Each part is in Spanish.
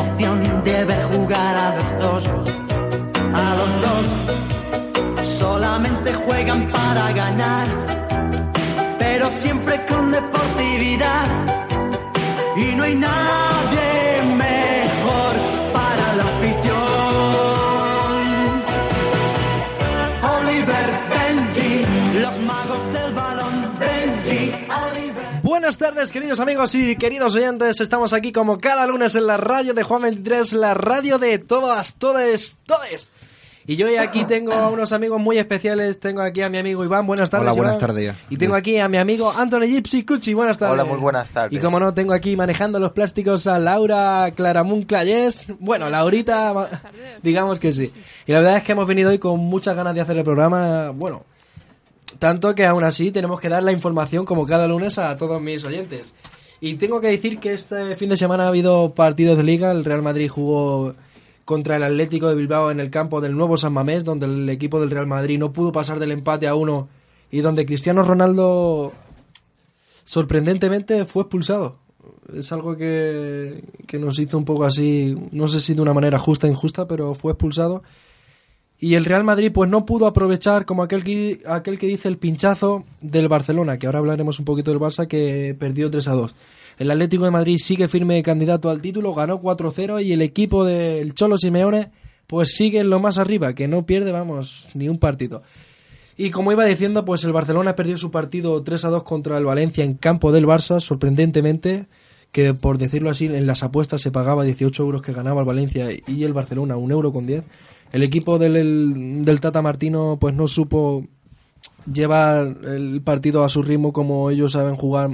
Emoción de jugar a los dos. A los dos solamente juegan para ganar, pero siempre con deportividad. Y no hay nadie Buenas tardes, queridos amigos y queridos oyentes. Estamos aquí como cada lunes en la radio de Juan 23, la radio de todas, todes, todes. Y yo hoy aquí tengo a unos amigos muy especiales. Tengo aquí a mi amigo Iván. Buenas tardes. Hola, buenas Iván. tardes. Y tengo aquí a mi amigo Anthony Gypsy Cucci. Buenas tardes. Hola, muy buenas tardes. Y como no, tengo aquí manejando los plásticos a Laura Claramun Clayés. Bueno, Laurita, digamos que sí. Y la verdad es que hemos venido hoy con muchas ganas de hacer el programa. Bueno, tanto que aún así tenemos que dar la información como cada lunes a todos mis oyentes. Y tengo que decir que este fin de semana ha habido partidos de liga. El Real Madrid jugó contra el Atlético de Bilbao en el campo del nuevo San Mamés, donde el equipo del Real Madrid no pudo pasar del empate a uno y donde Cristiano Ronaldo sorprendentemente fue expulsado. Es algo que, que nos hizo un poco así, no sé si de una manera justa o injusta, pero fue expulsado. Y el Real Madrid pues no pudo aprovechar como aquel que, aquel que dice el pinchazo del Barcelona, que ahora hablaremos un poquito del Barça, que perdió 3 a 2. El Atlético de Madrid sigue firme candidato al título, ganó 4-0 y el equipo del Cholo Simeone pues sigue en lo más arriba, que no pierde, vamos, ni un partido. Y como iba diciendo, pues el Barcelona perdió su partido 3 a 2 contra el Valencia en campo del Barça, sorprendentemente, que por decirlo así, en las apuestas se pagaba 18 euros que ganaba el Valencia y el Barcelona, un euro con 10. El equipo del, el- del Tata Martino pues no supo llevar el partido a su ritmo como ellos saben jugar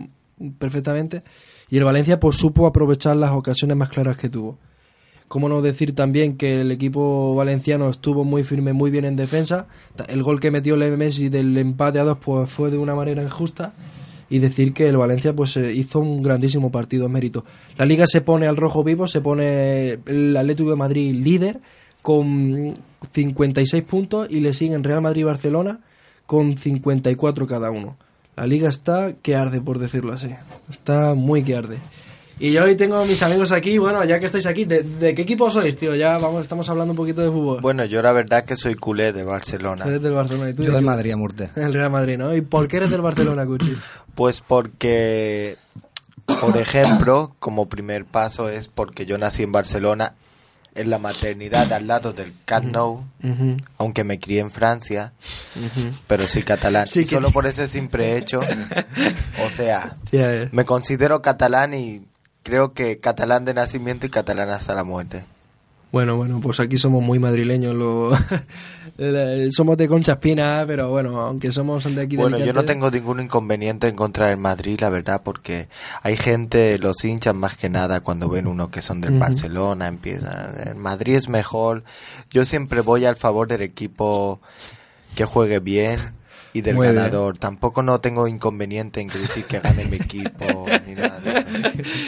perfectamente y el Valencia pues supo aprovechar las ocasiones más claras que tuvo. Cómo no decir también que el equipo valenciano estuvo muy firme, muy bien en defensa. El gol que metió Leo Messi del empate a dos pues fue de una manera injusta y decir que el Valencia pues eh, hizo un grandísimo partido, es mérito. La liga se pone al rojo vivo, se pone el Atlético de Madrid líder con 56 puntos y le siguen Real Madrid y Barcelona con 54 cada uno. La liga está que arde, por decirlo así. Está muy que arde. Y yo hoy tengo a mis amigos aquí, bueno, ya que estáis aquí, ¿de, de qué equipo sois, tío? Ya vamos, estamos hablando un poquito de fútbol. Bueno, yo la verdad que soy culé de Barcelona. Eres del Barcelona y tú Yo de del? Madrid a muerte. El Real Madrid, ¿no? ¿Y por qué eres del Barcelona, Cuchi? Pues porque, por ejemplo, como primer paso es porque yo nací en Barcelona, en la maternidad al lado del Ujú. aunque me crié en Francia, pero soy catalán. Sí y que- solo por ese simple hecho, o sea, me considero catalán y creo que catalán de nacimiento y catalán hasta la muerte. Bueno, bueno, pues aquí somos muy madrileños. Lo... Somos de Concha Espina, pero bueno, aunque somos de aquí de Bueno, yo no tengo ningún inconveniente en contra del Madrid, la verdad, porque hay gente, los hinchas más que nada, cuando ven uno que son del. Barcelona, empiezan, el Madrid es mejor. Yo siempre voy al favor del equipo que juegue bien y del Muy bien. ganador. Tampoco no tengo inconveniente en que decir que gane mi equipo, ni nada de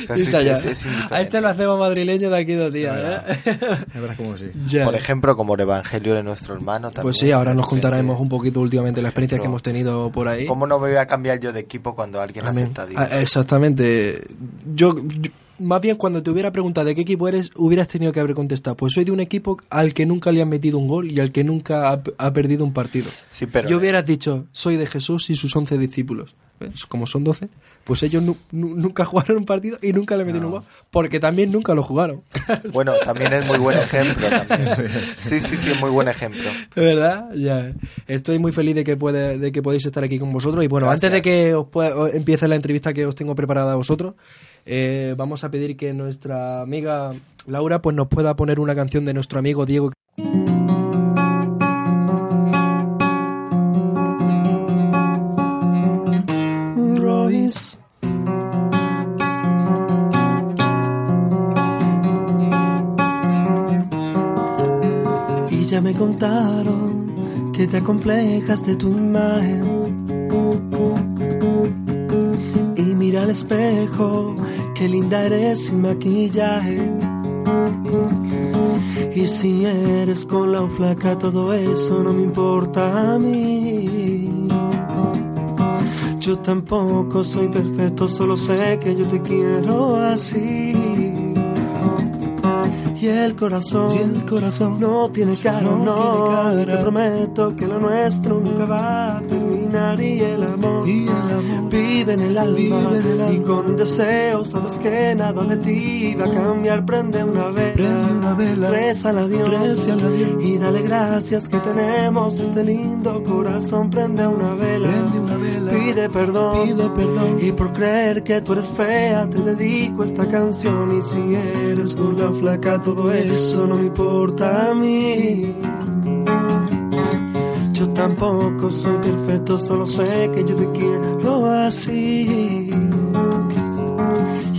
eso. O sea, es- a este lo hacemos madrileño de aquí dos días, ¿eh? Verdad como sí. Por ejemplo, como el Evangelio de nuestro hermano. También, Pues sí, ahora nos contaremos un poquito últimamente la experiencia que hemos tenido por ahí. ¿Cómo no me voy a cambiar yo de equipo cuando alguien Amén. acepta? Ah, Exactamente. Yo, yo- más bien cuando te hubiera preguntado de qué equipo eres, hubieras tenido que haber contestado. Pues soy de un equipo al que nunca le han metido un gol y al que nunca ha, ha perdido un partido. Sí, pero Yo hubieras dicho, soy de Jesús y sus once discípulos. ¿Ves? Como son doce, pues ellos nu- nu- nunca jugaron un partido y nunca le metieron un gol, porque también nunca lo jugaron. bueno, también es muy buen ejemplo. También. Sí, sí, sí, es muy buen ejemplo. ¿De verdad? Ya. Estoy muy feliz de que, puede, de que podéis estar aquí con vosotros. Y bueno, Gracias. antes de que os pueda- os empiece la entrevista que os tengo preparada a vosotros, eh, vamos a pedir que nuestra amiga Laura pues nos pueda poner una canción de nuestro amigo Diego. Royce. Y ya me contaron que te acomplejas de tu imagen. Al espejo, qué linda eres sin maquillaje. Y si eres con la flaca, todo eso no me importa a mí. Yo tampoco soy perfecto, solo sé que yo te quiero así. Y el corazón, Y el corazón no tiene cara, no no, tiene cara. te prometo que lo nuestro nunca va a terminar. Y el amor, Y el amor vive en el alma, vive en el y con deseo sabes que nada de ti va a cambiar, prende una vela, Prende una vela, rézale a Dios, y dale gracias que tenemos este lindo corazón, prende una vela, Prende una vela, pide perdón, pide perdón. y por creer que tú eres fea te dedico esta canción y si eres gorda o flaca todo eso no me importa a mí. Yo tampoco soy perfecto, solo sé que yo te quiero así.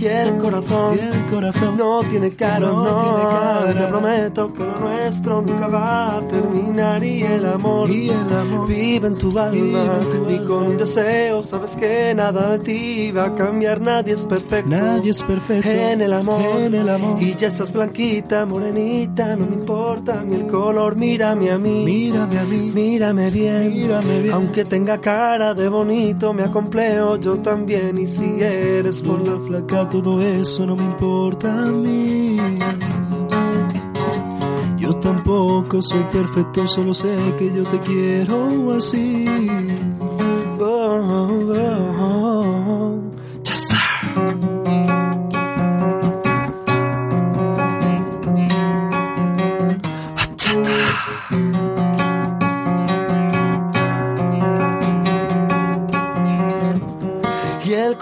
El corazón, Y el corazón no tiene cara, No no, tiene cara. Te prometo que lo nuestro nunca va a terminar y el amor, Y el amor vive en tu alma. vive en tu y alma. con deseo sabes que nada de ti va a cambiar, nadie es perfecto. Nadie es perfecto En el amor, en el amor. Y ya estás blanquita, morenita, no me importa ni el color, mírame a mí. Mírame a mí. Mírame bien, Mírame bien. aunque tenga cara de bonito, me acomplejo yo también. Y si eres Por la flaca todo eso no me importa a mí. Yo tampoco soy perfecto, solo sé que yo te quiero así. oh, oh, oh, oh.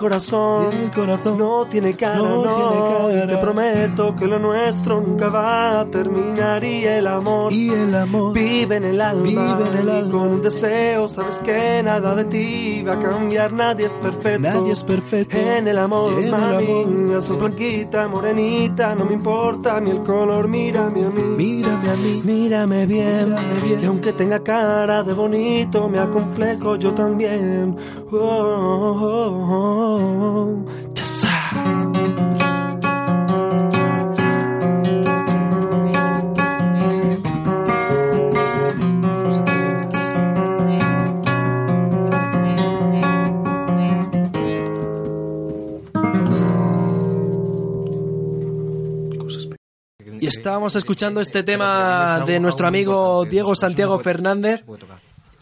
Corazón, Y el corazón no tiene cara, no no, tiene y te prometo que lo nuestro nunca va a terminar y el amor Y el amor vive en el alma, Vive en el y alma. con deseo sabes que nada de ti va a cambiar, nadie es perfecto, Nadie es perfecto en el amor, En el mami, amor. sos blanquita, morenita, no me importa ni el color, mírame a mí. Mírame a mí. Mírame bien, Mírame bien. y aunque tenga cara de bonito, me acomplejo yo también. Oh, oh, oh, Y estábamos escuchando este tema de nuestro amigo Diego Santiago Fernández.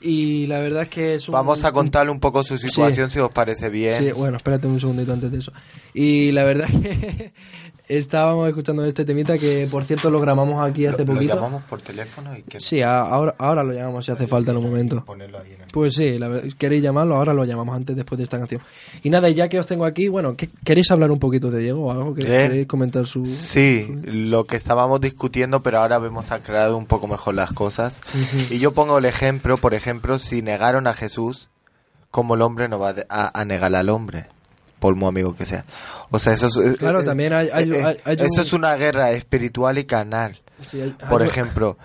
Y la verdad es que es un... Vamos a contarle un poco su situación, si os parece bien. Sí, bueno, espérate un segundito antes de eso. Y la verdad es que estábamos escuchando este temita que, por cierto, lo grabamos aquí hace Lo, lo poquito. llamamos por teléfono y que Sí, a- ahora, ahora lo llamamos si hace falta en un momento. ahí en el... Pues sí, la queréis llamarlo, ahora lo llamamos antes, después de esta canción. Y nada, ya que os tengo aquí, bueno, ¿qué- ¿queréis hablar un poquito de Diego o algo? ¿Queréis, Bien. queréis comentar su...? Sí, lo que estábamos discutiendo, pero ahora hemos aclarado un poco mejor las cosas. Y yo pongo el ejemplo, por ejemplo, si negaron a Jesús, ¿cómo el hombre no va a, a- negar al hombre? Por muy amigo que sea. O sea, eso es... eh, Claro, eh, también hay- hay- eh, hay- eso es una guerra espiritual y carnal. Sí, Por ejemplo,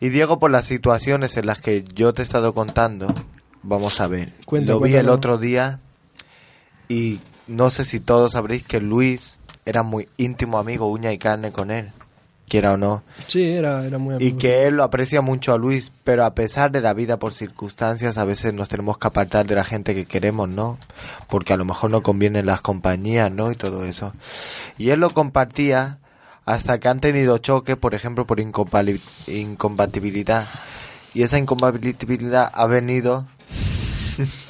y Diego, por las situaciones en las que yo te he estado contando, vamos a ver. Cuenta, Lo vi el otro día y no sé si todos sabréis que Luis era muy íntimo amigo, uña y carne con él. Quiera o no. Sí, era, era muy Y amigo. que él lo aprecia mucho a Luis, pero a pesar de la vida por circunstancias, a veces nos tenemos que apartar de la gente que queremos, ¿no? Porque a lo mejor no convienen las compañías, ¿no? Y todo eso. Y él lo compartía hasta que han tenido choques, por ejemplo, por incompatibilidad. Y esa incompatibilidad ha venido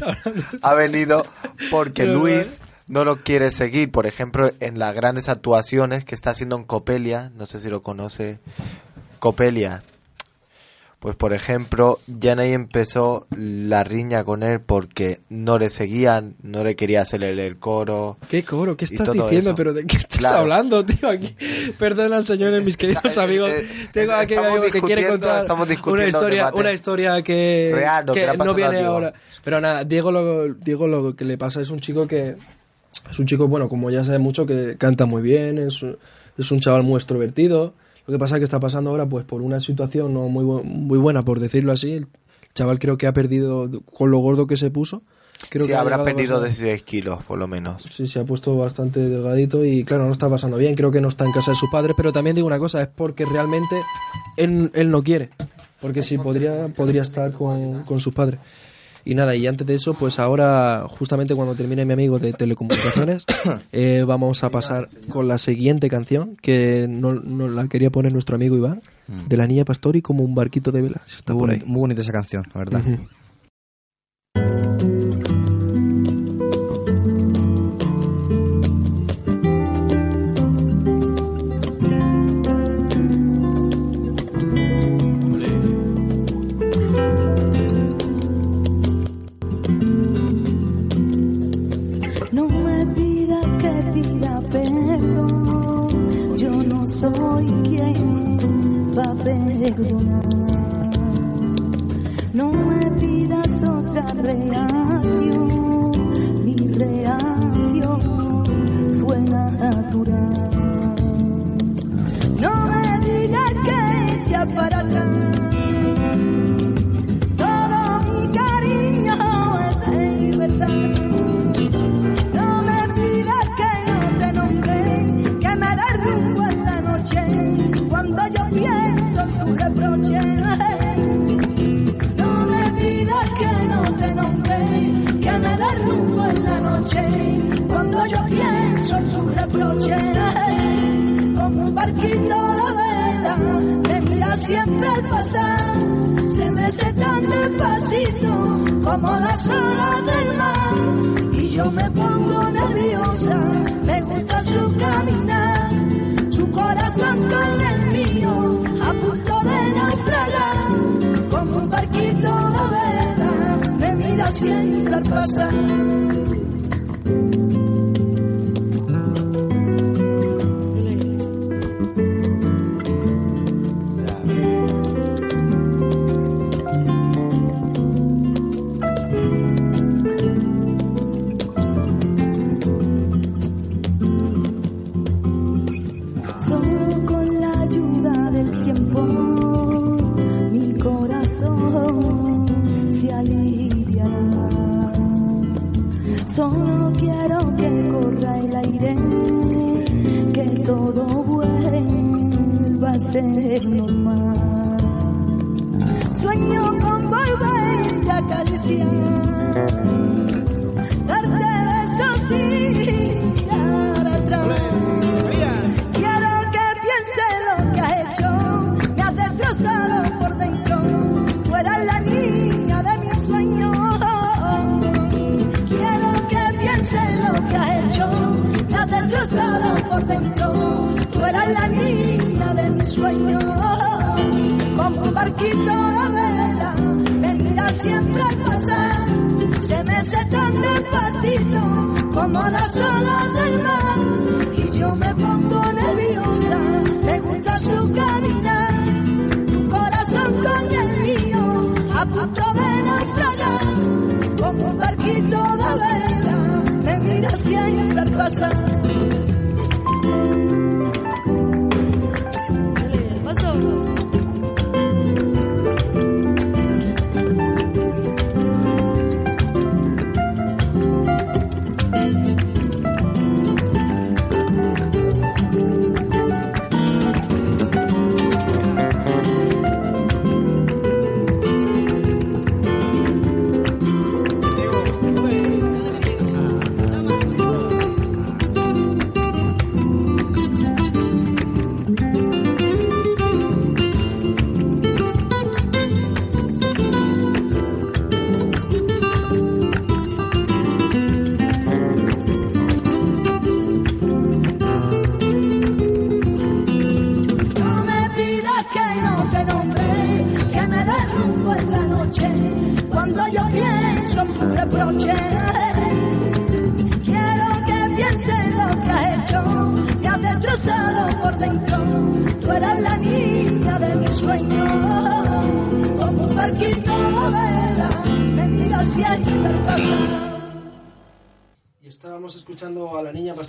ha venido porque Luis no lo quiere seguir. Por ejemplo, en las grandes actuaciones que está haciendo en Copelia, no sé si lo conoce, Copelia. Pues por ejemplo, Janey empezó la riña con él porque no le seguían, no le quería hacer el, el coro. ¿Qué coro? ¿Qué estás diciendo? eso. ¿Pero de qué estás Claro. hablando, tío? Aquí. Perdona, señores, mis queridos está- amigos. eh, Tengo eh, aquí un estamos amigo que quiere contar una historia, una historia que, Real, que que no viene ahora. Pero nada, Diego lo, Diego lo que le pasa es un chico que... Es un chico, bueno, como ya sabe mucho, que canta muy bien, es, un- es un chaval muy extrovertido. Lo que pasa es que está pasando ahora, pues, por una situación no muy, bu- muy buena, por decirlo así. El chaval creo que ha perdido, con lo gordo que se puso, creo sí, que ha habrá llegado a perdido pasar- 16 kilos, por lo menos. Sí, se ha puesto bastante delgadito y claro, no está pasando bien. Creo que no está en casa de su padre, pero también digo una cosa, es porque realmente él, él no quiere. Porque sí, podría, podría estar con, con sus padres. Y nada, y antes de eso, pues ahora, justamente cuando termine mi amigo de telecomunicaciones, eh, vamos a pasar con la siguiente canción, que nos no la quería poner nuestro amigo Iván, de la niña Pastori como un barquito de vela. Si está Muy, por boni- ahí. muy bonita esa canción, la verdad. Siempre al pasar, se mece tan despacito como las olas del mar y yo me pongo nerviosa, me gusta su caminar, su corazón con el mío, a punto de naufragar, como un barquito de vela, me mira siempre al pasar. Ser normal. Barquito de vela, me mira siempre al pasar. Se me hace tan despacito como las olas del mar. Y yo me pongo nerviosa, me gusta su caminar. Tu corazón con el mío, a punto de naufragar. Como un barquito de vela, me mira siempre al pasar.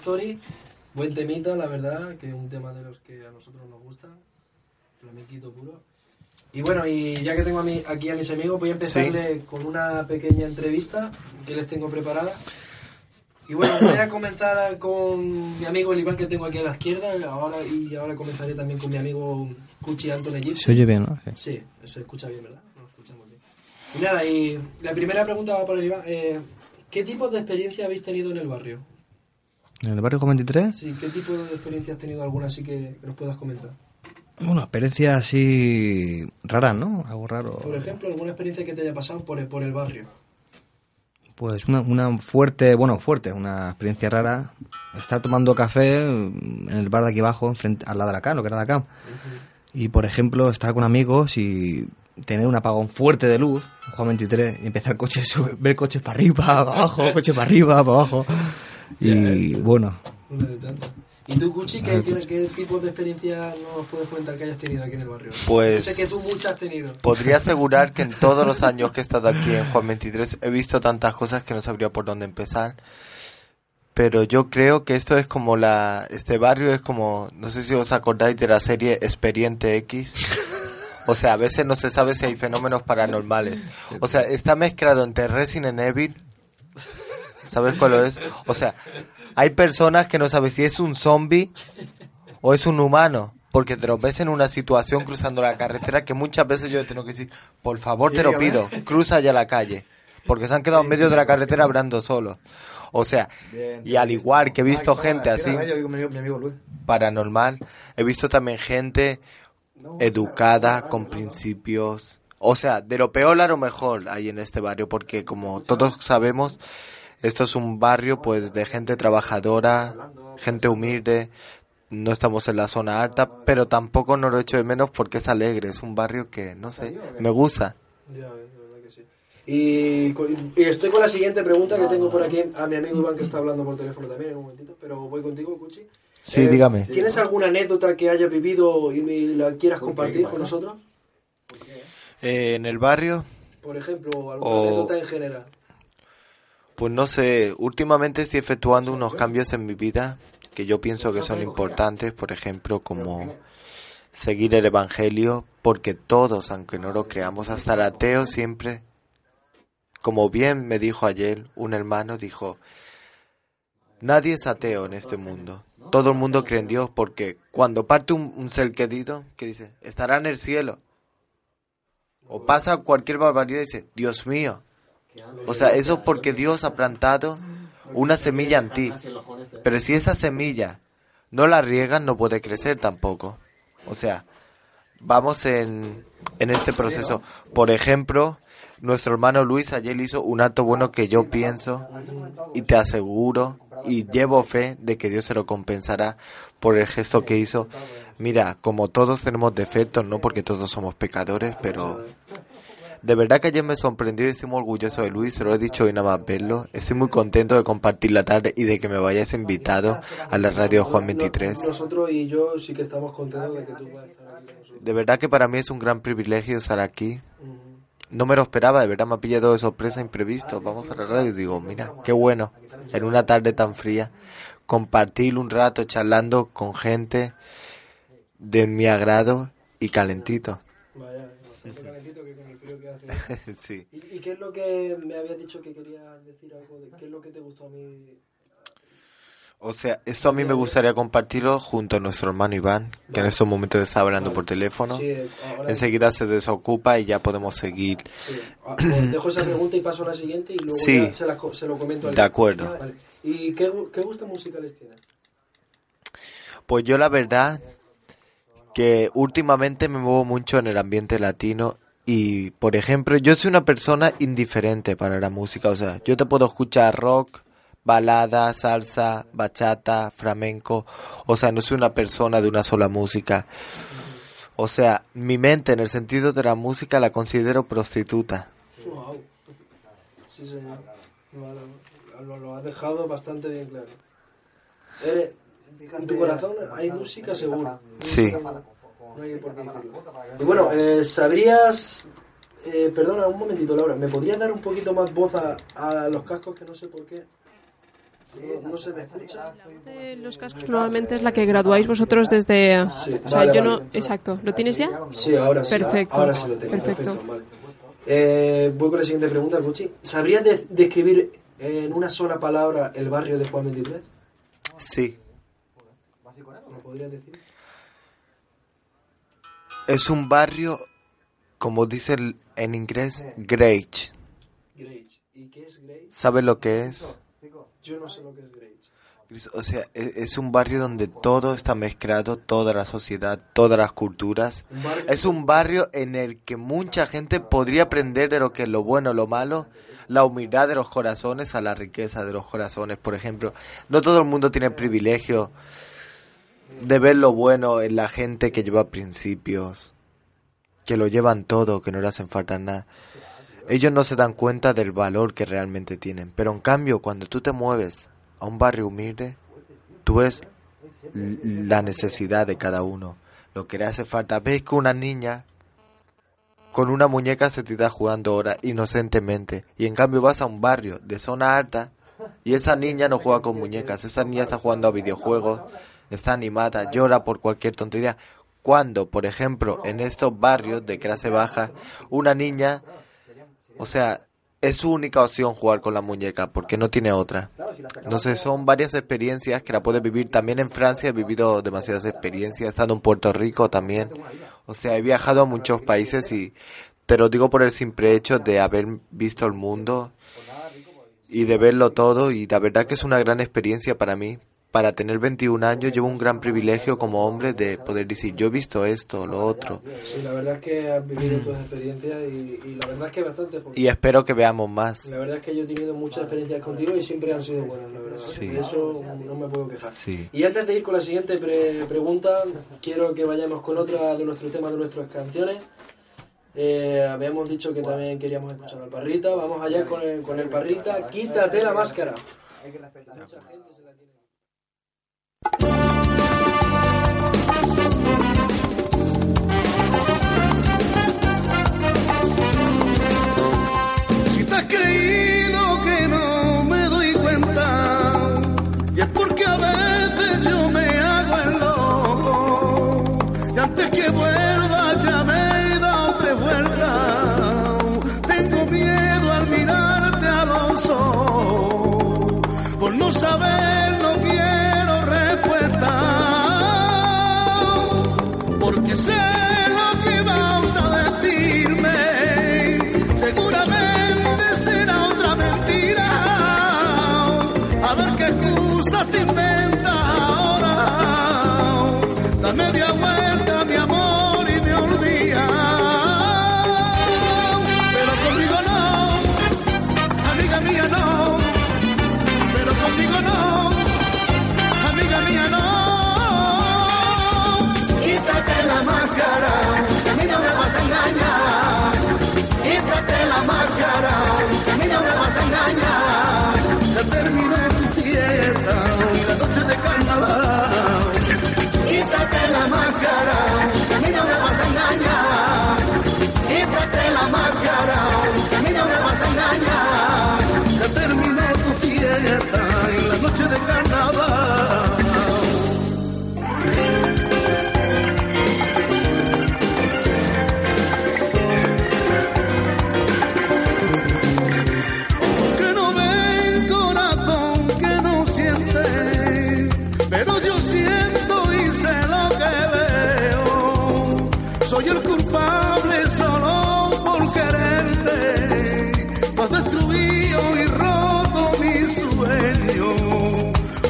Pastori, buen temita, la verdad, que es un tema de los que a nosotros nos gusta, flamenquito puro. Y bueno, y ya que tengo a mi- aquí a mis amigos, voy a empezarle con una pequeña entrevista que les tengo preparada. Y bueno, voy a comenzar con mi amigo el Iván que tengo aquí a la izquierda, ahora y ahora comenzaré también con mi amigo Cuchi Anton. Se oye bien, ¿no? Sí. Sí, se escucha bien, ¿verdad? Nos escuchamos bien. Y nada, y la primera pregunta va para el Iván. Eh, ¿Qué tipo de experiencia habéis tenido en el barrio? En el barrio Juan 23, Sí, ¿qué tipo de experiencia has tenido alguna así que, que nos puedas comentar? bueno, experiencia así rara, ¿no? Algo raro. Por ejemplo, alguna experiencia que te haya pasado por el, por el barrio. Pues una, una fuerte, bueno, fuerte, una experiencia rara. Estar tomando café en el bar de aquí abajo, enfrente, al lado de la CAM, lo que era la CAM. Y, por ejemplo, estar con amigos y tener un apagón fuerte de luz, Juan 23, y empezar coches, ver coches para arriba, para abajo, coches para arriba, para abajo. Y bueno, Una de tantas. ¿Y tú, Cuchi, qué, qué, qué tipo de experiencia nos puedes comentar que hayas tenido aquí en el barrio? Pues- Yo sé que tú muchas has tenido. Podría asegurar que en todos los años que he estado aquí en Juan 23 he visto tantas cosas que no sabría por dónde empezar. Pero yo creo que esto es como la... Este barrio es como... No sé si os acordáis de la serie Experiente X. O sea, a veces no se sabe si hay fenómenos paranormales. O sea, está mezclado entre Resident Evil. ¿Sabes cuál es? O sea, hay personas que no saben si es un zombie o es un humano. Porque te lo ves en una situación cruzando la carretera que muchas veces yo tengo que decir, por favor te lo pido, cruza ya la calle. Porque se han quedado en medio de la carretera hablando solos. O sea, y al igual que he visto gente así, paranormal, he visto también gente educada, con principios. O sea, de lo peor a lo mejor hay en este barrio, porque como todos sabemos, esto es un barrio pues de gente trabajadora, gente humilde. No estamos en la zona alta, pero tampoco no lo echo de menos porque es alegre. Es un barrio que, no sé, me gusta. Ya, ves, la verdad que sí. Y, estoy con la siguiente pregunta que tengo por aquí a mi amigo Iván que está hablando por teléfono también en un momentito, pero voy contigo, Cuchi. Sí, dígame. ¿Tienes alguna anécdota que hayas vivido y me la quieras compartir con nosotros? Eh, en el barrio, Por ejemplo, alguna O- anécdota en general. Pues no sé, últimamente estoy efectuando unos cambios en mi vida que yo pienso que son importantes, por ejemplo, como seguir el Evangelio, porque todos, aunque no lo creamos, hasta el ateo siempre, como bien me dijo ayer un hermano, dijo, nadie es ateo en este mundo, todo el mundo cree en Dios, porque cuando parte un, un ser querido, que dice, estará en el cielo, o pasa cualquier barbaridad y dice, Dios mío, o sea, eso es porque Dios ha plantado una semilla en ti. Pero si esa semilla no la riegan, no puede crecer tampoco. O sea, vamos en, en este proceso. Por ejemplo, nuestro hermano Luis ayer hizo un acto bueno que yo pienso y te aseguro y llevo fe de que Dios se lo compensará por el gesto que hizo. Mira, como todos tenemos defectos, no porque todos somos pecadores, pero de verdad que ayer me sorprendió y estoy muy orgulloso de Luis, se lo he dicho hoy nada más verlo. Estoy muy contento de compartir la tarde y de que me vayas invitado a la radio Juan 23. Nosotros y yo sí que estamos contentos de que tú puedas estar aquí. De verdad que para mí es un gran privilegio estar aquí. No me lo esperaba, de verdad me ha pillado de sorpresa imprevisto. Vamos a la radio y digo, mira, qué bueno, en una tarde tan fría, compartir un rato charlando con gente de mi agrado y calentito. Sí. ¿Y, y qué es lo que me habías dicho que querías decir algo? De, ¿Qué es lo que te gustó a mí? O sea, esto a mí me gustaría compartirlo junto a nuestro hermano Iván, que en estos momentos está hablando por teléfono. Sí, Enseguida se desocupa y ya podemos seguir. sí. Ah, pues dejo esa pregunta y paso a la siguiente y luego Sí. ya se, la se lo comento De acuerdo. Vale. ¿Y qué, qué gustos musicales tienes? Pues yo la verdad que últimamente me muevo mucho en el ambiente latino y, por ejemplo, yo soy una persona indiferente para la música. O sea, yo te puedo escuchar rock, balada, salsa, bachata, flamenco. O sea, no soy una persona de una sola música. O sea, mi mente en el sentido de la música la considero prostituta. Wow. Sí, señor. Lo, lo has dejado bastante bien claro. Eres- en tu corazón hay música seguro. Sí. No hay por qué decirlo. Y bueno, eh, ¿sabrías... eh, perdona, un momentito, Laura. ¿Me podrías dar un poquito más voz a, a los cascos que no sé por qué? No, no se me escucha. De los cascos normalmente es la que graduáis vosotros desde... Sí, o sea, vale, yo vale. no... Exacto. ¿Lo tienes ya? Sí, ahora sí. Perfecto. Ahora sí lo tengo. Perfecto. Perfecto. vale. Eh, voy con la siguiente pregunta, Cuchi. ¿Sabrías de- describir en una sola palabra el barrio de Juan 23? Sí. ¿Lo podrías decir? Es un barrio, como dice el- en inglés. Grage. ¿Y qué es lo que es? Yo no sé lo que es. O sea, e- es un barrio donde todo está mezclado, toda la sociedad, todas las culturas. Un Es un barrio en el que mucha gente podría aprender de lo que es lo bueno, lo malo, la humildad de los corazones a la riqueza de los corazones, por ejemplo. No todo el mundo tiene privilegio de ver lo bueno en la gente que lleva principios, que lo llevan todo, que no le hacen falta nada. Ellos no se dan cuenta del valor que realmente tienen. Pero en cambio, cuando tú te mueves a un barrio humilde, tú ves la necesidad de cada uno, lo que le hace falta. Ves que una niña con una muñeca se te está jugando ahora inocentemente. Y en cambio vas a un barrio de zona alta y esa niña no juega con muñecas. Esa niña está jugando a videojuegos, está animada, llora por cualquier tontería. Cuando, por ejemplo, en estos barrios de clase baja, una niña, o sea, es su única opción jugar con la muñeca porque no tiene otra. Sé, son varias experiencias que la puedes vivir. También en Francia he vivido demasiadas experiencias, he estado en Puerto Rico también. O sea, he viajado a muchos países y te lo digo por el simple hecho de haber visto el mundo y de verlo todo y la verdad que es una gran experiencia para mí. Para tener 21 años llevo un gran privilegio como hombre de poder decir yo he visto esto, lo otro Sí, la verdad es que has vivido tus experiencias y, y la verdad es que bastante. porque y espero que veamos más. La verdad es que yo he tenido muchas experiencias contigo y siempre han sido buenas, la verdad. Sí. De eso no me puedo quejar. Sí. Y antes de ir con la siguiente pre- pregunta, quiero que vayamos con otra de nuestros temas, de nuestras canciones. Eh, habíamos dicho que también queríamos escuchar al Parrita. Vamos allá con el, con el Parrita. Quítate la máscara. Se la tiene.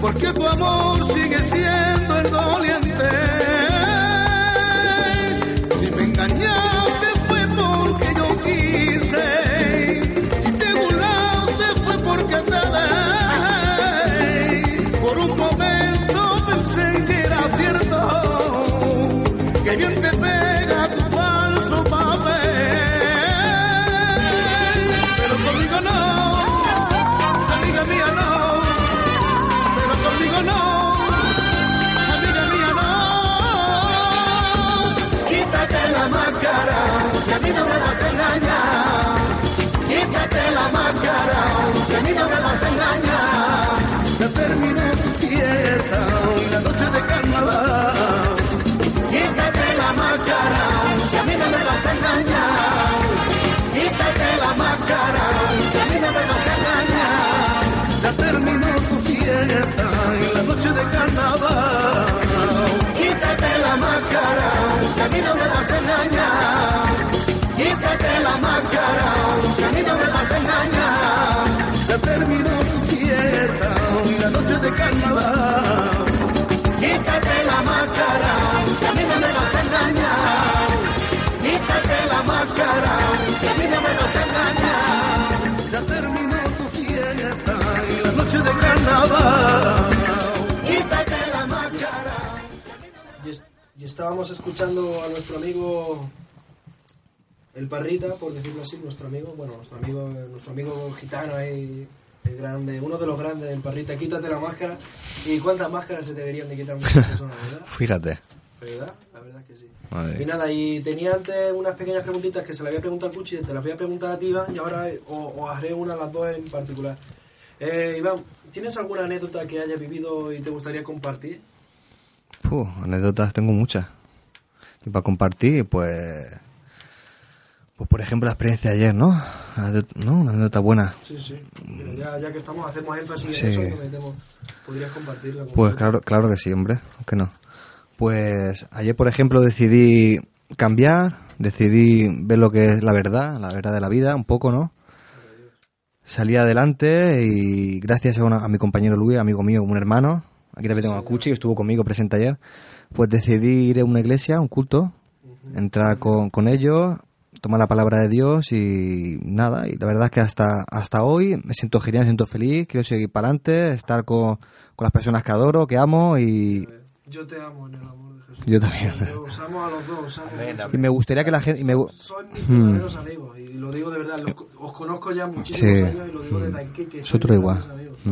Porque tu amor sigue siendo máscara, que a mí no me vas a engañar. Quítate la máscara, que a mí no me vas a engañar. Ya terminó tu fiesta, hoy la noche de carnaval. Quítate la máscara, que a mí no me vas a engañar. Quítate la máscara, que a mí no me vas a engañar. Ya terminó tu fiesta, y la noche de carnaval. Y estábamos escuchando a nuestro amigo el Parrita, por decirlo así, nuestro amigo, bueno, nuestro amigo, nuestro amigo gitano ahí, el grande, uno de los grandes del Parrita, quítate la máscara. ¿Y cuántas máscaras se deberían de quitar muchas personas, verdad? Fíjate. ¿Verdad? La verdad es que sí. Madre. Y nada, y tenía antes unas pequeñas preguntitas que se le había preguntado al Puchi, te las voy a preguntar a ti, Iván, y ahora eh, o- os haré una a las dos en particular. Eh, Iván, ¿tienes alguna anécdota que hayas vivido y te gustaría compartir? Puh, anécdotas tengo muchas. Y para compartir, pues. Pues por ejemplo la experiencia de ayer, ¿no? ¿No? Una anécdota buena. Sí, sí. Ya, ya que estamos, hacemos énfasis Sí. en eso, nos metemos. ¿Podrías compartirla? con Pues claro, claro que sí, hombre. ¿por qué no? Pues ayer, por ejemplo, decidí cambiar, decidí ver lo que es la verdad, la verdad de la vida, un poco, ¿no? Salí adelante y gracias a, una- a mi compañero Luis, amigo mío, un hermano, aquí también tengo a Cuchi, que estuvo conmigo presente ayer, pues decidí ir a una iglesia, un culto, entrar con, con ellos, tomar la palabra de Dios y nada, y la verdad es que hasta, hasta hoy me siento genial, me siento feliz, quiero seguir para adelante, estar con, con las personas que adoro, que amo y, Yo te amo en el amor de Jesús. Yo también. Os amo a los dos, os amo Amén, mucho. y me gustaría que la gente... y me Sois mis verdaderos amigos, y lo digo de verdad. los- os conozco ya muchísimos Sí. años y lo digo desde aquí. Que sois Nosotros igual. amigos. Mm.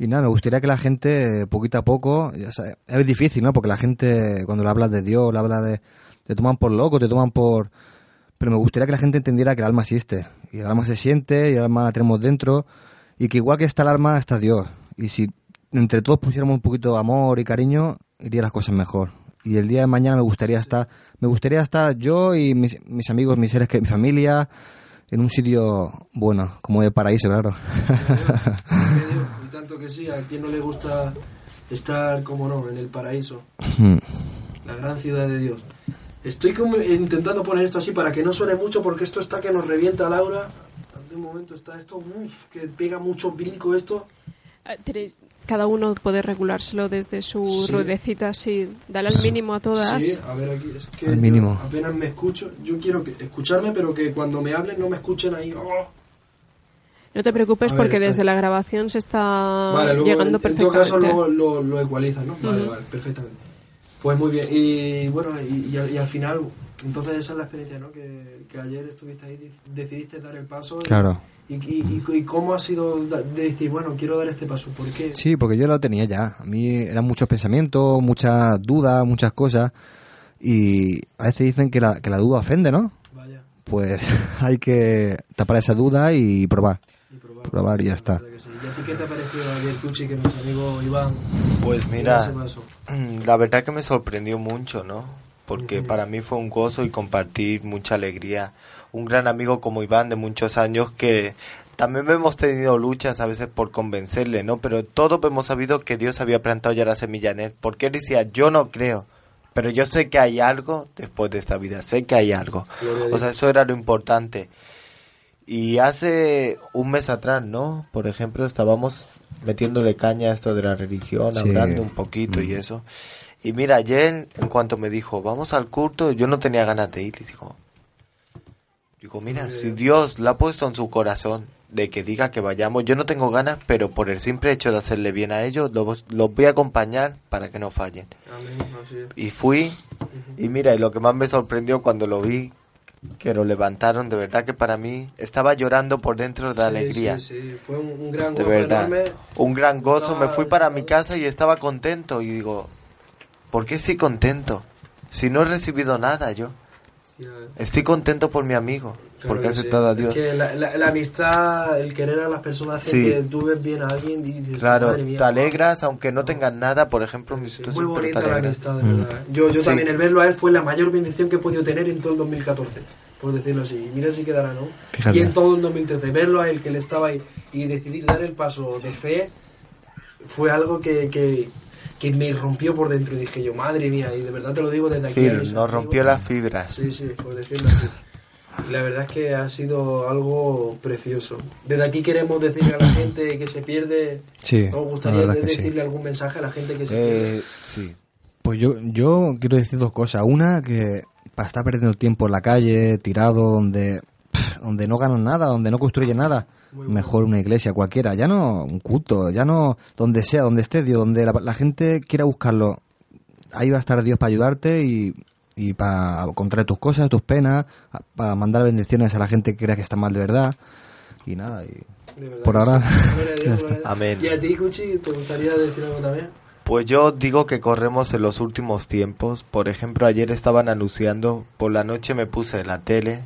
Y nada, me gustaría que la gente, poquito a poco, ya sabes, es difícil, ¿no? Porque la gente, cuando le hablas de Dios, le habla de... Te toman por loco, te toman por... Pero me gustaría que la gente entendiera que el alma existe. Y el alma se siente, y el alma la tenemos dentro. Y que igual que está el alma, está Dios. Y si entre todos pusiéramos un poquito de amor y cariño, irían las cosas mejor. Y el día de mañana me gustaría estar... Me gustaría estar yo y mis, mis amigos, mis seres, mi familia, en un sitio bueno, como de paraíso, claro. Tanto que sí, a quien no le gusta estar, como no, en el paraíso, Hmm. la gran ciudad de Dios. Estoy como intentando poner esto así para que no suene mucho porque esto está que nos revienta Laura. De un momento está esto, uf, que pega mucho brinco esto. Tenéis- cada uno puede regulárselo desde su Sí. ruedecita, así. Dale al mínimo a todas. Sí, a ver aquí, es que mínimo. apenas me escucho. Yo quiero que, escucharme, pero que cuando me hablen no me escuchen ahí. oh. No te preocupes ver, porque está. desde la grabación se está Vale, luego llegando en, en todo perfectamente. caso luego lo, lo ecualizas, ¿no? Vale, vale, perfectamente. Pues muy bien, y bueno, y, y al, y al final, entonces esa es la experiencia, ¿no? Que, que ayer estuviste ahí, di- decidiste dar el paso. y- Claro. Y, y, y- y cómo ha sido de decir, bueno, quiero dar este paso? ¿Por qué? Sí, porque yo lo tenía ya. A mí eran muchos pensamientos, muchas dudas, muchas cosas. Y a veces dicen que la, que la duda ofende, ¿no? Vaya, Pues hay que tapar esa duda y probar. Probar. Y ya está. La verdad que sí. ¿Y a ti qué te ha parecido ayer, Cuchi, que nuestro amigo Iván Pues mira, la verdad que me sorprendió mucho, ¿no? Porque para mí fue un gozo y compartir mucha alegría. Un gran amigo como Iván de muchos años que también hemos tenido luchas a veces por convencerle, ¿no? Pero todos hemos sabido que Dios había plantado ya la semilla en él. Porque él decía, yo no creo, pero yo sé que hay algo después de esta vida, sé que hay algo. O sea, eso era lo importante. Y hace un mes atrás, ¿no? Por ejemplo, estábamos metiéndole caña a esto de la religión, Sí. hablando un poquito y Mm. eso. Y mira, ayer, en cuanto me dijo, vamos al culto, yo no tenía ganas de ir. Y digo, digo, mira, si Dios la ha puesto en su corazón de que diga que vayamos, yo no tengo ganas, pero por el simple hecho de hacerle bien a ellos, los, los voy a acompañar para que no fallen. Amén, así es. Y fui, y mira, y lo que más me sorprendió cuando lo vi, que lo levantaron, de verdad que para mí estaba llorando por dentro de Sí, alegría. Sí, sí, fue un, un gran De gozo verdad, enorme. un gran gozo. Me fui para mi casa y estaba contento. Y digo, ¿por qué estoy contento? Si no he recibido nada yo. Estoy contento por mi amigo, Claro porque que ha sí. aceptado a Es Dios. que la, la- la amistad, el querer a las personas Sí. que tú ves bien a alguien y dices, Claro, mía, te alegras aunque no tengas nada, por ejemplo, mi Es sitio muy bonita la amistad, de Mm. verdad. ¿eh? Yo, yo Sí. también, el verlo a él fue la mayor bendición que he podido tener en todo el 2014, por decirlo así. Y mira si quedará, ¿no? Fíjate. Y en todo el 2013, verlo a él, que él estaba ahí, y decidir dar el paso de fe, fue algo que, que, que me rompió por dentro. Y dije yo, madre mía, y de verdad te lo digo desde aquí. Sí, mis nos rompió las fibras. Sí, sí, por decirlo así. Y la verdad es que ha sido algo precioso. Desde aquí queremos decirle a la gente que se pierde. Sí, ¿Os la gustaría sí. decirle algún mensaje a la gente que se pierde? Eh, sí. Pues yo, yo quiero decir dos cosas. Una, que para estar perdiendo el tiempo en la calle, tirado, donde, donde no ganan nada, donde no construyen nada, mejor una iglesia cualquiera. Ya no un culto, ya no donde sea, donde esté Dios, donde la, la gente quiera buscarlo. Ahí va a estar Dios para ayudarte y, y para contar tus cosas, tus penas, para mandar bendiciones a la gente que crea que está mal de verdad. Y nada, y por ahora. Amén. ¿Y a ti, Cuchi, te gustaría decir algo también? Pues yo digo que corremos en los últimos tiempos. Por ejemplo, ayer estaban anunciando, por la noche me puse en la tele,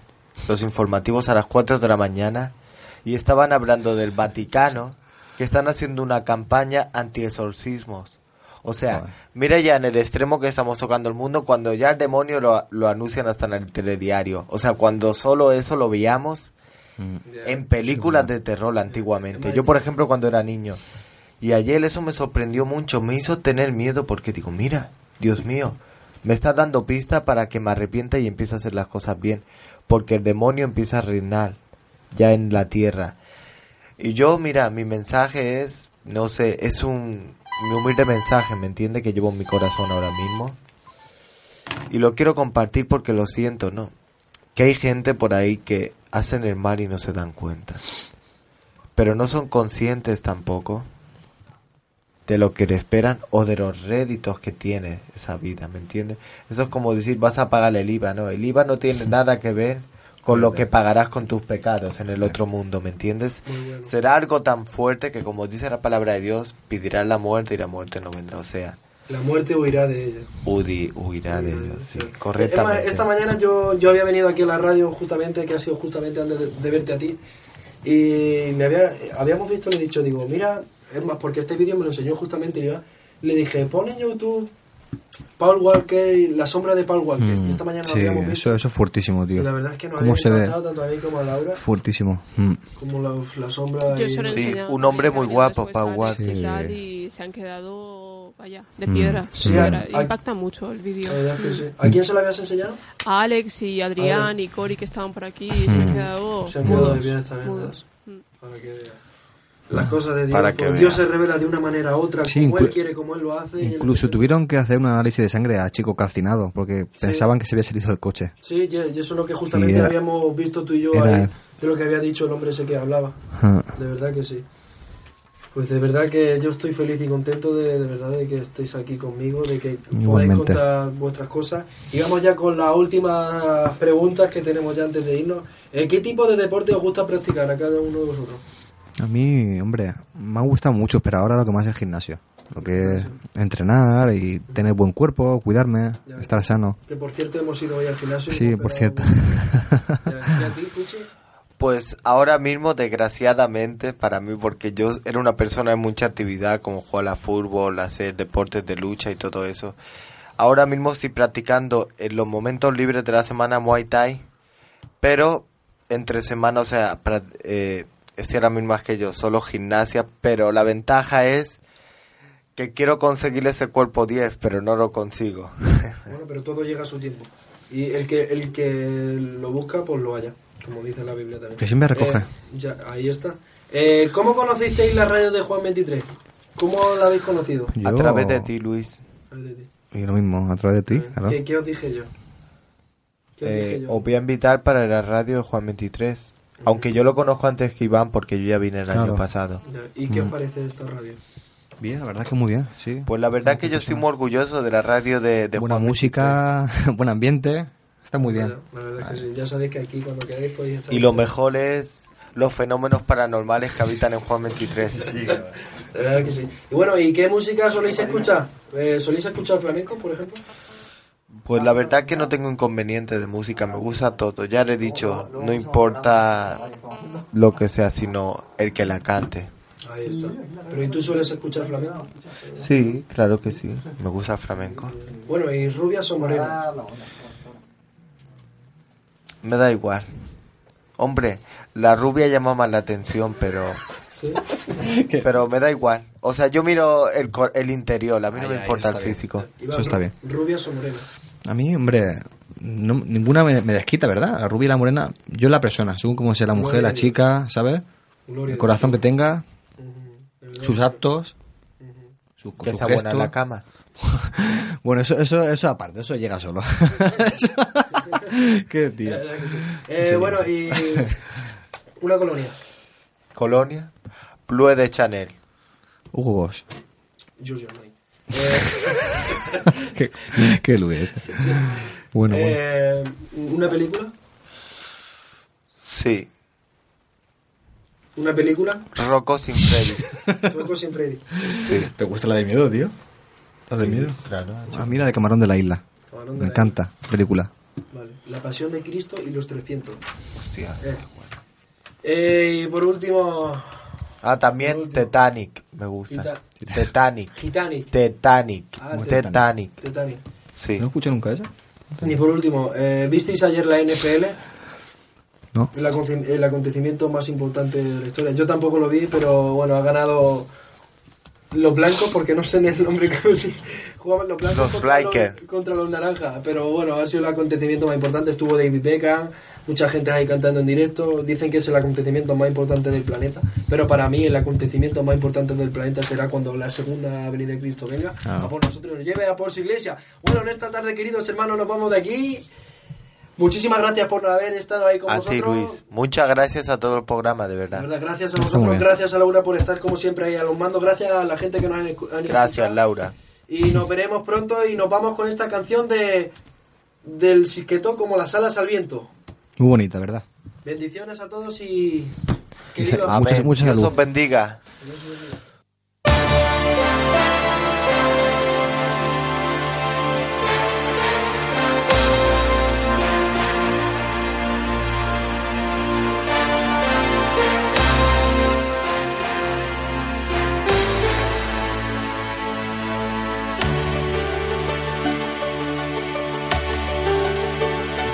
los informativos a las 4 de la mañana, y estaban hablando del Vaticano, que están haciendo una campaña anti-exorcismos. O sea, Joder. mira ya en el extremo que estamos tocando el mundo, cuando ya el demonio lo, lo anuncian hasta en el telediario. O sea, cuando solo eso lo veíamos en películas de terror antiguamente. Yo, por ejemplo, cuando era niño. Y ayer eso me sorprendió mucho, me hizo tener miedo porque digo, mira, Dios mío, me está dando pista para que me arrepienta y empiece a hacer las cosas bien. Porque el demonio empieza a reinar ya en la tierra. Y yo, mira, mi mensaje es, no sé, es un mi humilde mensaje, ¿me entiende? Que llevo en mi corazón ahora mismo. Y lo quiero compartir porque lo siento, ¿no? Que hay gente por ahí que hacen el mal y no se dan cuenta. Pero no son conscientes tampoco de lo que le esperan o de los réditos que tiene esa vida, ¿me entiendes? Eso es como decir, vas a pagar el IVA, ¿no? El IVA no tiene nada que ver con lo que pagarás con tus pecados en el otro mundo, ¿me entiendes? Será algo tan fuerte que como dice la palabra de Dios, pedirás la muerte y la muerte no vendrá, o sea, La muerte huirá de ella. Udi huirá de ellos, sí, correctamente. esta mañana yo, yo había venido aquí a la radio justamente, que ha sido justamente antes de, de verte a ti, y me había, habíamos visto, le he dicho, digo, mira, es más, porque este vídeo me lo enseñó justamente, y yo le dije, pon en YouTube Paul Walker, la sombra de Paul Walker. Mm, Y esta mañana lo sí, habíamos visto. eso, eso es fuertísimo, Y tío. la verdad es que nos ¿Cómo se ve? tanto a mí como a Laura, Fuertísimo. Mm. como la, la sombra. Y- lo Sí, enseñado un hombre muy guapo, después Pau a Alex Walker. y Sí. y se han quedado, vaya, de Mm, piedra. de sí, piedra. hay- Impacta mucho el vídeo. ¿A quién se lo habías enseñado? A Alex y Adrián y Cory que estaban por aquí se han quedado Se han quedado de mudos. bien esta vez, mudos. Mm. Para que vea. Las cosas de Dios. Para que pues Dios vea. se revela de una manera a otra, Sí, como Él quiere, como Él lo hace. Él Incluso tuvieron que hacer un análisis de sangre a chico calcinado porque pensaban que se había salido del coche. Sí, y eso es lo que justamente era- habíamos visto tú y yo ahí, de lo que había dicho el hombre ese que hablaba. Ah, De verdad que sí. Pues de verdad que yo estoy feliz y contento de, de verdad de que estéis aquí conmigo, de que podáis contar vuestras cosas. Y vamos ya con las últimas preguntas que tenemos ya antes de irnos. Eh, ¿Qué tipo de deporte os gusta practicar a cada uno de vosotros? A mí, hombre, me ha gustado mucho, pero ahora lo que más es gimnasio. Lo que es entrenar y tener buen cuerpo, cuidarme, Ya. estar sano. Que por cierto hemos ido hoy al gimnasio. Sí, por cierto. ¿Y a ti, Puchi? Pues ahora mismo, desgraciadamente, para mí, porque yo era una persona de mucha actividad, como jugar a fútbol, hacer deportes de lucha y todo eso. Ahora mismo estoy practicando en los momentos libres de la semana Muay Thai, pero entre semana, o sea, pra- eh, estoy ahora mismo más que yo, solo gimnasia, pero la ventaja es que quiero conseguir ese cuerpo 10, pero no lo consigo. Bueno, pero todo llega a su tiempo. Y el que el que lo busca, pues lo haya, como dice la Biblia también. Que siempre recoge. Eh, ya, ahí está. Eh, ¿Cómo conocisteis la radio de Juan 23? ¿Cómo la habéis conocido? A través de ti, Luis. A de ti. Y lo mismo, a través de ti, claro. ¿Qué, qué os dije yo? ¿Qué os dije Eh, yo? os voy a invitar para la radio de Juan 23. Aunque yo lo conozco antes que Iván porque yo ya vine el año pasado. ¿Y qué os parece esta radio? Bien, la verdad que muy bien, sí. Pues la verdad que yo estoy muy orgulloso de la radio de, de Buena Juan música, buen ambiente, está muy bien. La verdad es que sí. Ya sabéis que aquí cuando queráis podéis estar. 23. Y lo mejor es los fenómenos paranormales que habitan en Juan 23. La verdad que sí. Y bueno, ¿y qué música soléis escuchar? Eh, ¿Soléis escuchar flamenco, por ejemplo? Pues la verdad que no tengo inconveniente de música, me gusta todo. Ya le he dicho, no importa lo que sea, sino el que la cante. Ahí está. Pero ¿y tú sueles escuchar flamenco? Sí, claro que sí, me gusta el flamenco. Bueno, ¿y rubias o morenas? Me da igual. Hombre, la rubia llama más la atención, pero ¿Sí? pero me da igual. O sea, yo miro el, el interior, a mí no me importa el bien. físico. Eso está bien. ¿Rubias o morenas? A mí, hombre, no- ninguna me, me desquita, ¿verdad? La rubia y la morena, yo la persona, según como sea la mujer, la chica, ¿sabes? Gloria El corazón que tenga, sus actos, sus, Que sus sea buena en la cama. Bueno, eso, eso, eso aparte, eso llega solo. Qué tío. Eh. Bueno, y una colonia. Colonia, Blue de Chanel. Hugo Boss. Giorgio Armani. Qué, qué. Bueno, bueno. eh, ¿Una película? Sí, ¿Una película? Rocco sin Freddy. Rocco sin Freddy. Sí, ¿Te gusta la de miedo, tío? ¿La de miedo? claro. Ah, mira, de Camarón de la Isla. Camarón Me encanta, película. Vale. La Pasión de Cristo y los 300. Hostia. Eh. Eh, y por último, Ah, también Titanic, me gusta. Tita- Titanic. Titanic. Titanic. Ah, Titanic. Titanic. Sí. ¿No escuché nunca esa? Y por último, eh, ¿visteis ayer la NFL? No. El, aconte- el acontecimiento más importante de la historia. Yo tampoco lo vi, pero bueno, ha ganado los blancos, porque no sé en el nombre que sí. Jugaban los blancos Los contra, los, contra los naranjas. Pero bueno, ha sido el acontecimiento más importante. Estuvo David Beckham, mucha gente ahí cantando en directo. Dicen que es el acontecimiento más importante del planeta. Pero para mí, el acontecimiento más importante del planeta será cuando la segunda venida de Cristo venga Ah. a por nosotros y nos lleve a por su iglesia. Bueno, en esta tarde, queridos hermanos, nos vamos de aquí. Muchísimas gracias por haber estado ahí con A vosotros. ti, Luis. Muchas gracias a todo el programa, de De verdad. verdad, gracias a vosotros, gracias a Laura por estar como siempre ahí a los mandos, gracias a la gente que nos han, escu- han Gracias, escuchado. Laura. Y nos veremos pronto y nos vamos con esta canción de del Siquetó como las alas al viento. Muy bonita, ¿verdad? Bendiciones a todos y Y queridos, sa- Mucha- Amén. mucha Dios os bendiga.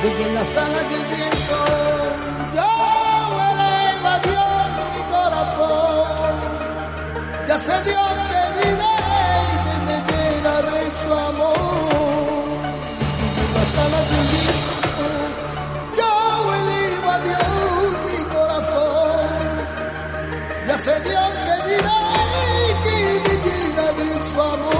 Desde las alas Sé Dios que vive y que me llena de su amor. Las alas del viento, yo elevo a Dios mi corazón. Sé Dios que vive y que me llena de su amor.